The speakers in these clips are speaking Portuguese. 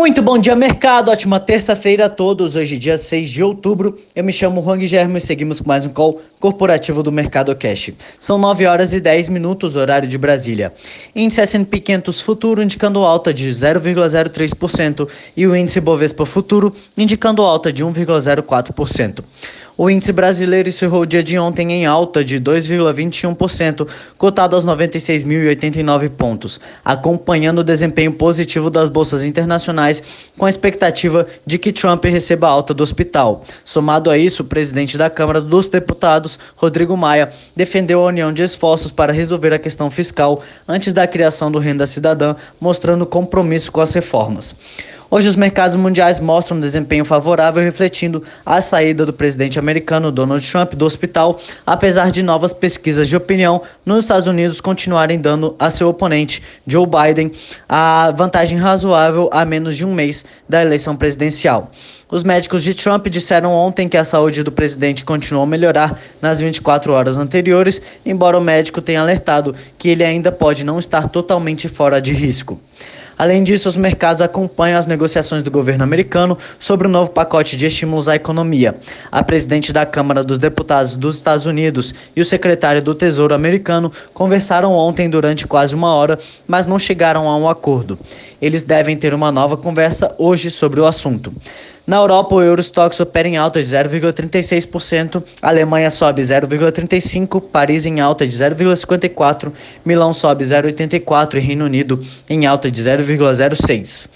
Muito bom dia, mercado. Ótima terça-feira a todos. Hoje, dia 6 de outubro. Eu me chamo Juan Guilherme e seguimos com mais um call corporativo do Mercado Cash. São 9 horas e 10 minutos, horário de Brasília. Índice S&P 500 Futuro indicando alta de 0,03% e o índice Bovespa Futuro indicando alta de 1,04%. O índice brasileiro encerrou o dia de ontem em alta de 2,21%, cotado aos 96.089 pontos, acompanhando o desempenho positivo das bolsas internacionais, com a expectativa de que Trump receba alta do hospital. Somado a isso, o presidente da Câmara dos Deputados, Rodrigo Maia, defendeu a união de esforços para resolver a questão fiscal antes da criação do Renda Cidadã, mostrando compromisso com as reformas. Hoje os mercados mundiais mostram um desempenho favorável, refletindo a saída do presidente americano Donald Trump do hospital, apesar de novas pesquisas de opinião nos Estados Unidos continuarem dando a seu oponente Joe Biden a vantagem razoável a menos de um mês da eleição presidencial. Os médicos de Trump disseram ontem que a saúde do presidente continuou a melhorar nas 24 horas anteriores, embora o médico tenha alertado que ele ainda pode não estar totalmente fora de risco. Além disso, os mercados acompanham as negociações do governo americano sobre o novo pacote de estímulos à economia. A presidente da Câmara dos Deputados dos Estados Unidos e o secretário do Tesouro americano conversaram ontem durante quase uma hora, mas não chegaram a um acordo. Eles devem ter uma nova conversa hoje sobre o assunto. Na Europa, o Eurostox opera em alta de 0,36%, Alemanha sobe 0,35%, Paris em alta de 0,54%, Milão sobe 0,84% e Reino Unido em alta de 0,06%.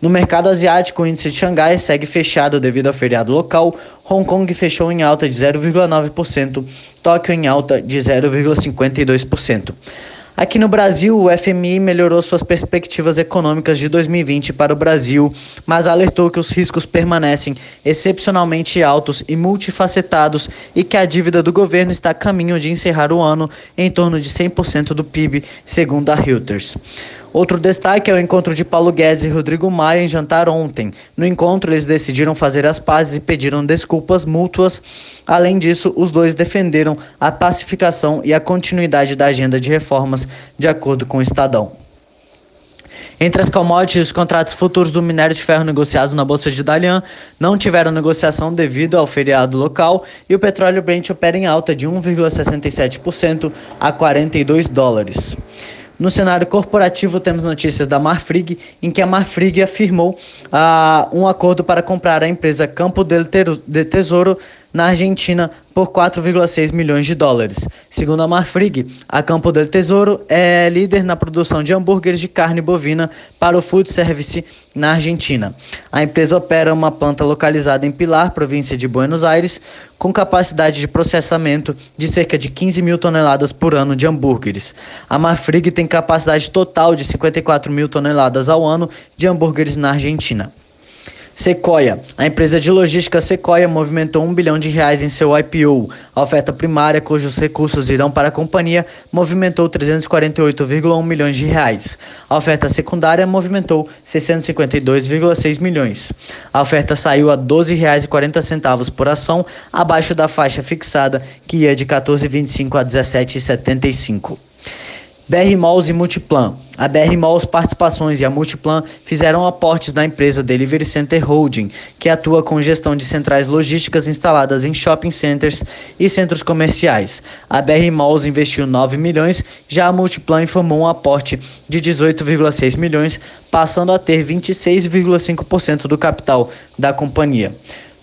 No mercado asiático, o índice de Xangai segue fechado devido ao feriado local. Hong Kong fechou em alta de 0,9%, Tóquio em alta de 0,52%. Aqui no Brasil, o FMI melhorou suas perspectivas econômicas de 2020 para o Brasil, mas alertou que os riscos permanecem excepcionalmente altos e multifacetados e que a dívida do governo está a caminho de encerrar o ano em torno de 100% do PIB, segundo a Reuters. Outro destaque é o encontro de Paulo Guedes e Rodrigo Maia em jantar ontem. No encontro, eles decidiram fazer as pazes e pediram desculpas mútuas. Além disso, os dois defenderam a pacificação e a continuidade da agenda de reformas, de acordo com o Estadão. Entre as commodities, os contratos futuros do minério de ferro negociados na Bolsa de Dalian não tiveram negociação devido ao feriado local e o petróleo Brent opera em alta de 1,67% a 42 dólares. No cenário corporativo, temos notícias da Marfrig, em que a Marfrig afirmou ah, um acordo para comprar a empresa Campo del Tesouro na Argentina por 4,6 milhões de dólares. Segundo a Marfrig, a Campo del Tesouro é líder na produção de hambúrgueres de carne bovina para o food service na Argentina. A empresa opera uma planta localizada em Pilar, província de Buenos Aires, com capacidade de processamento de cerca de 15 mil toneladas por ano de hambúrgueres. A Marfrig tem capacidade total de 54 mil toneladas ao ano de hambúrgueres na Argentina. Sequoia. A empresa de logística Sequoia movimentou um bilhão de reais em seu IPO. A oferta primária, cujos recursos irão para a companhia, movimentou 348,1 milhões de reais. A oferta secundária movimentou 652,6 milhões. A oferta saiu a R$ 12,40 por ação, abaixo da faixa fixada, que ia de 14,25 a 17,75. BR Malls e Multiplan. A BR Malls Participações e a Multiplan fizeram aportes na empresa Delivery Center Holding, que atua com gestão de centrais logísticas instaladas em shopping centers e centros comerciais. A BR Malls investiu 9 milhões, já a Multiplan informou um aporte de 18,6 milhões, passando a ter 26,5% do capital da companhia.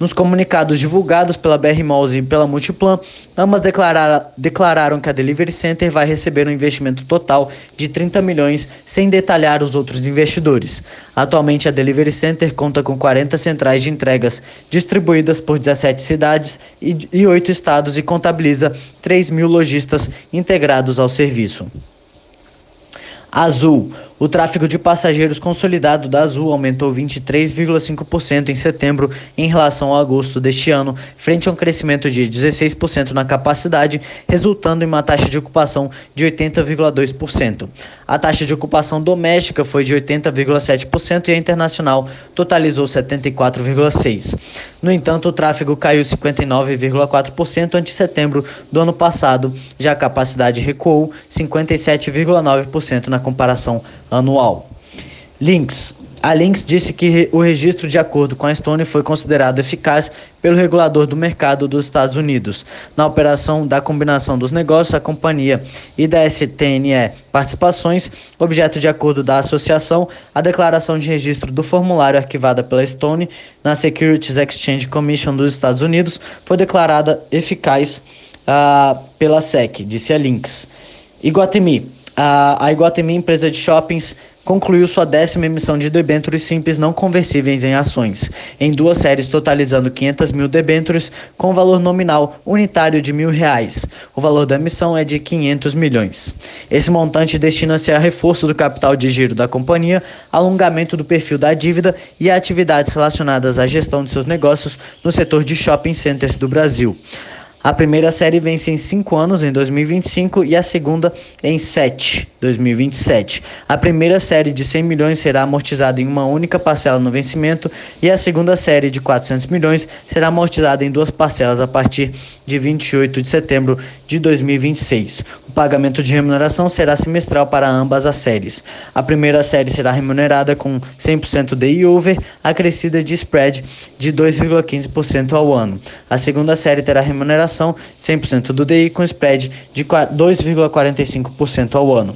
Nos comunicados divulgados pela BR Malls e pela Multiplan, ambas declararam, declararam que a Delivery Center vai receber um investimento total de 30 milhões, sem detalhar os outros investidores. Atualmente, a Delivery Center conta com 40 centrais de entregas distribuídas por 17 cidades e, e 8 estados e contabiliza 3 mil lojistas integrados ao serviço. Azul. O tráfego de passageiros consolidado da Azul aumentou 23,5% em setembro em relação a agosto deste ano, frente a um crescimento de 16% na capacidade, resultando em uma taxa de ocupação de 80,2%. A taxa de ocupação doméstica foi de 80,7% e a internacional totalizou 74,6%. No entanto, o tráfego caiu 59,4% ante setembro do ano passado, já a capacidade recuou 57,9% na comparação anual. Links. A Lynx disse que o registro de acordo com a Stone foi considerado eficaz pelo regulador do mercado dos Estados Unidos. Na operação da combinação dos negócios, a companhia e da STNE Participações, objeto de acordo da associação, a declaração de registro do formulário arquivada pela Stone na Securities Exchange Commission dos Estados Unidos foi declarada eficaz uh, pela SEC, disse a Lynx. Iguatemi. A, Iguatemi, empresa de shoppings, concluiu sua décima emissão de debêntures simples não conversíveis em ações, em duas séries totalizando 500 mil debêntures com valor nominal unitário de mil reais. O valor da emissão é de 500 milhões. Esse montante destina-se a reforço do capital de giro da companhia, alongamento do perfil da dívida e a atividades relacionadas à gestão de seus negócios no setor de shopping centers do Brasil. A primeira série vence em 5 anos, em 2025, e a segunda em 7, 2027. A primeira série de 100 milhões será amortizada em uma única parcela no vencimento, e a segunda série de 400 milhões será amortizada em duas parcelas a partir de 28 de setembro de 2026. O pagamento de remuneração será semestral para ambas as séries. A primeira série será remunerada com 100% de over, acrescida de spread de 2,15% ao ano. A segunda série terá remuneração remuneração 100% do DI com spread de 2,45% ao ano.